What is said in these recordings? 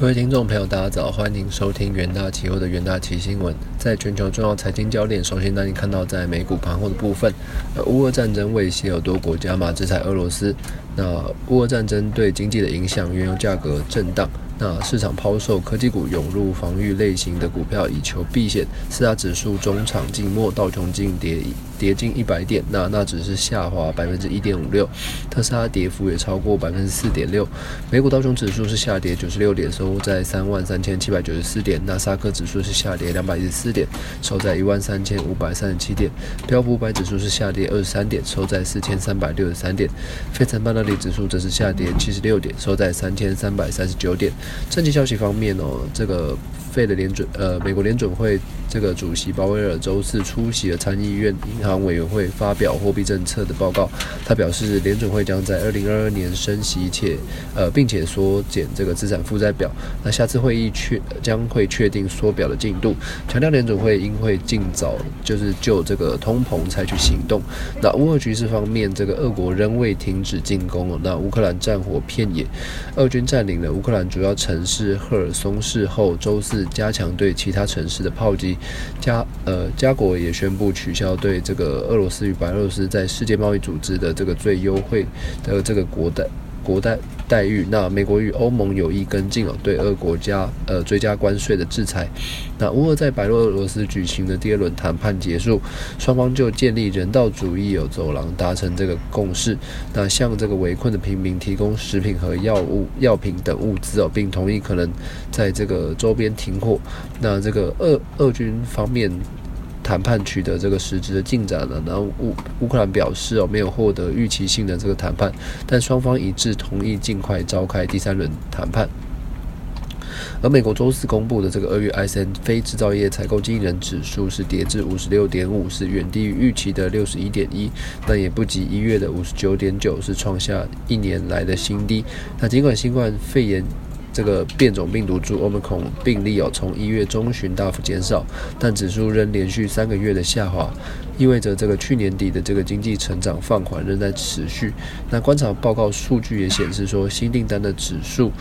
各位听众朋友，大家早，欢迎收听元大期货的元大期新闻。在全球重要财经焦点，首先带你看到在美股盘后的部分，呃，乌俄战争威胁有多国加码制裁俄罗斯。那乌俄战争对经济的影响，原油价格震荡。那市场抛售科技股，涌入防御类型的股票，以求避险。四大指数中场静默，道琼近跌跌近一百点，那那只是下滑百分之一点五六。特斯拉跌幅也超过百分之四点六。美股道琼指数是下跌九十六点，收在三万三千七百九十四点。纳斯达克指数是下跌两百一十四点，收在一万三千五百三十七点。标普五百指数是下跌二十三点，收在四千三百六十三点。费城半导体指数则是下跌七十六点，收在三千三百三十九点。政绩消息方面哦，这个费的联准呃，美国联准会这个主席鲍威尔周四出席了参议院银行委员会发表货币政策的报告。他表示，联准会将在二零二二年升息，且呃，并且缩减这个资产负债表。那下次会议确将会确定缩表的进度，强调联准会应会尽早就是就这个通膨采取行动。那乌俄局势方面，这个俄国仍未停止进攻。那乌克兰战火遍野，俄军占领了乌克兰主要城市赫尔松市后，周四加强对其他城市的炮击。加呃加国也宣布取消对这个俄罗斯与白俄罗斯在世界贸易组织的这个最优惠的这个国的国待待遇。那美国与欧盟有意跟进哦，对俄国家呃追加关税的制裁。那乌俄在白俄罗斯举行的第二轮谈判结束，双方就建立人道主义有走廊达成这个共识。那向这个围困的平民提供食品和药物、药品等物资哦，并同意可能在这个周边停火。那这个俄俄军方面。谈判取得这个实质的进展了，然后乌乌克兰表示哦没有获得预期性的这个谈判，但双方一致同意尽快召开第三轮谈判。而美国周四公布的这个二月 ISM 非制造业采购经理人指数是跌至五十六点五，是远低于预期的六十一点一，但也不及一月的五十九点九，是创下一年来的新低。那尽管新冠肺炎这个变种病毒株 Omicron 病例哦，从一月中旬大幅减少，但指数仍连续三个月的下滑，意味着这个去年底的这个经济成长放缓仍在持续。那观察报告数据也显示说，新订单的指数。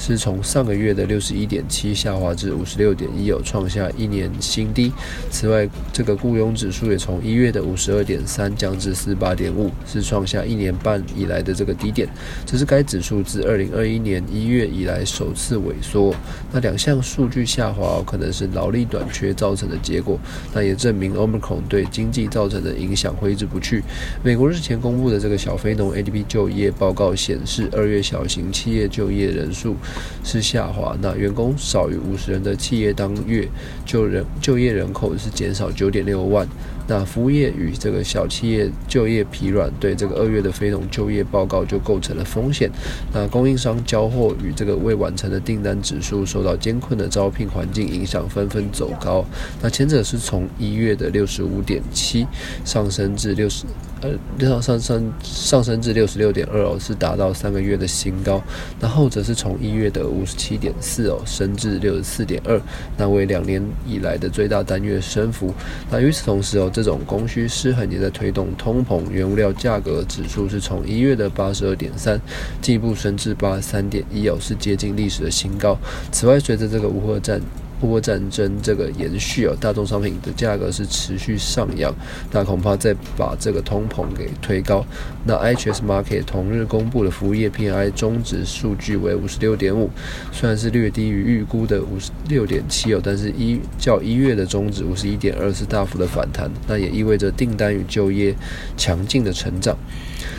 是从上个月的六十一点七下滑至五十六点一，有创下一年新低。此外，这个雇佣指数也从一月的五十二点三降至四十八点五，是创下一年半以来的这个低点。这是该指数自二零二一年一月以来首次萎缩。那两项数据下滑可能是劳力短缺造成的结果，那也证明 Omicron 对经济造成的影响挥之不去。美国日前公布的这个小非农 ADP 就业报告显示，二月小型企业就业人数。是下滑，那员工少于五十人的企业当月就人就业人口是减少九点六万。那服务业与这个小企业就业疲软，对这个二月的非农就业报告就构成了风险。那供应商交货与这个未完成的订单指数受到艰困的招聘环境影响，纷纷走高。那前者是从一月的六十五点七上升至六十。呃，上上上上升至六十六点二哦，是达到三个月的新高。那后者是从一月月的五十七点四哦，升至六十四点二，那为两年以来的最大单月升幅。那与此同时哦，这种供需失衡也在推动通膨，原物料价格指数是从一月的八十二点三进一步升至八十三点一哦，是接近历史的新高。此外，随着这个乌克战。波战争这个延续哦，大宗商品的价格是持续上扬，那恐怕再把这个通膨给推高。那 HS Market 同日公布的服务业 PMI 终值数据为五十六点五，虽然是略低于预估的五十六点七哦，但是一较一月的中值五十一点二是大幅的反弹，那也意味着订单与就业强劲的成长。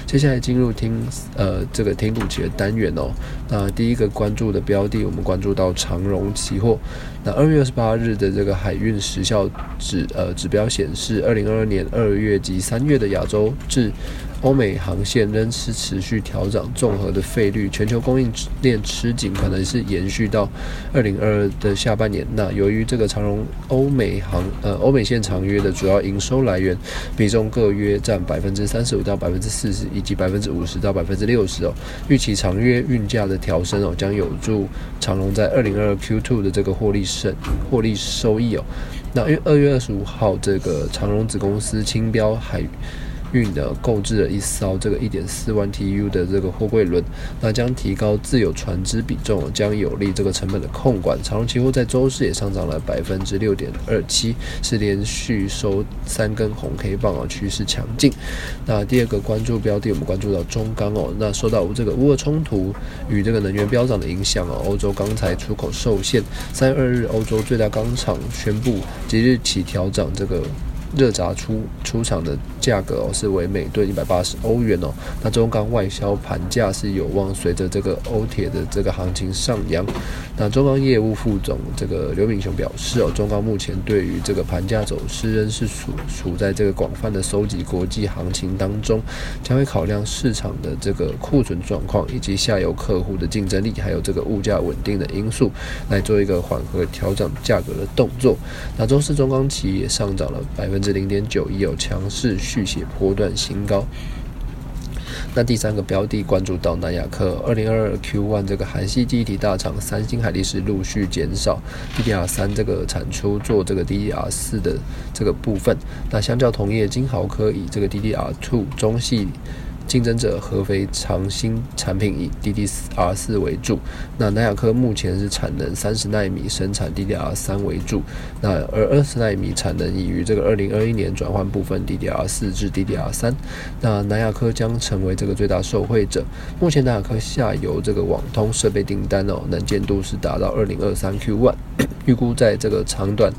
接下来进入听呃这个听股期的单元哦，那第一个关注的标的，我们关注到长荣期货。那二月二十八日的这个海运时效指呃指标显示，二零二二年二月及三月的亚洲至欧美航线仍是持续调整，综合的费率，全球供应链吃紧，可能是延续到二零二二的下半年。那由于这个长荣欧美航呃欧美线长约的主要营收来源比重各约占百分之三十五到百分之四十，以及百分之五十到百分之六十哦，预期长约运价的调升哦，将有助长荣在二零二二 Q two 的这个获利胜获利收益哦。那因为二月二十五号这个长荣子公司青标海运的购置了一艘这个一点四万 TU 的这个货柜轮，那将提高自有船只比重，将有利这个成本的控管。长荣期货在周四也上涨了百分之六点二七，是连续收三根红 K 棒啊，趋势强劲。那第二个关注标的，我们关注到中钢哦，那受到这个乌俄冲突与这个能源飙涨的影响哦，欧洲钢材出口受限。三月二日，欧洲最大钢厂宣布即日起调涨这个。热轧出出厂的价格哦是为每吨一百八十欧元哦，那中钢外销盘价是有望随着这个欧铁的这个行情上扬。那中钢业务副总这个刘炳雄表示哦，中钢目前对于这个盘价走势仍是处处在这个广泛的收集国际行情当中，将会考量市场的这个库存状况以及下游客户的竞争力，还有这个物价稳定的因素，来做一个缓和调整价格的动作。那周四中钢企也上涨了百分。之零点九一有强势续写波段新高。那第三个标的关注到南亚科，二零二二 Q one 这个韩系记忆体大厂三星海力士陆续减少 DDR 三这个产出，做这个 DDR 四的这个部分。那相较同业金豪科以这个 DDR two 中系。竞争者合肥长兴产品以 DDR 四为主，那南亚科目前是产能三十纳米，生产 DDR 三为主，那而二十纳米产能已于这个二零二一年转换部分 DDR 四至 DDR 三，那南亚科将成为这个最大受惠者。目前南亚科下游这个网通设备订单哦，能见度是达到二零二三 Q one，预估在这个长短。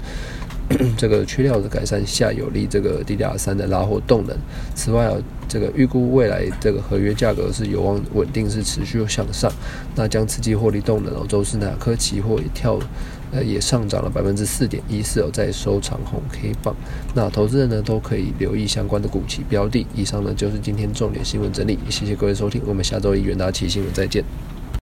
这个缺料的改善下，有利这个 DDR 三的拉货动能。此外啊，这个预估未来这个合约价格是有望稳定，是持续向上，那将刺激获利动能哦。周四哪科期货也跳，呃，也上涨了百分之四点一四哦，在收长红 K 棒。那投资人呢都可以留意相关的股期标的。以上呢就是今天重点新闻整理，谢谢各位收听，我们下周一元大奇新闻再见。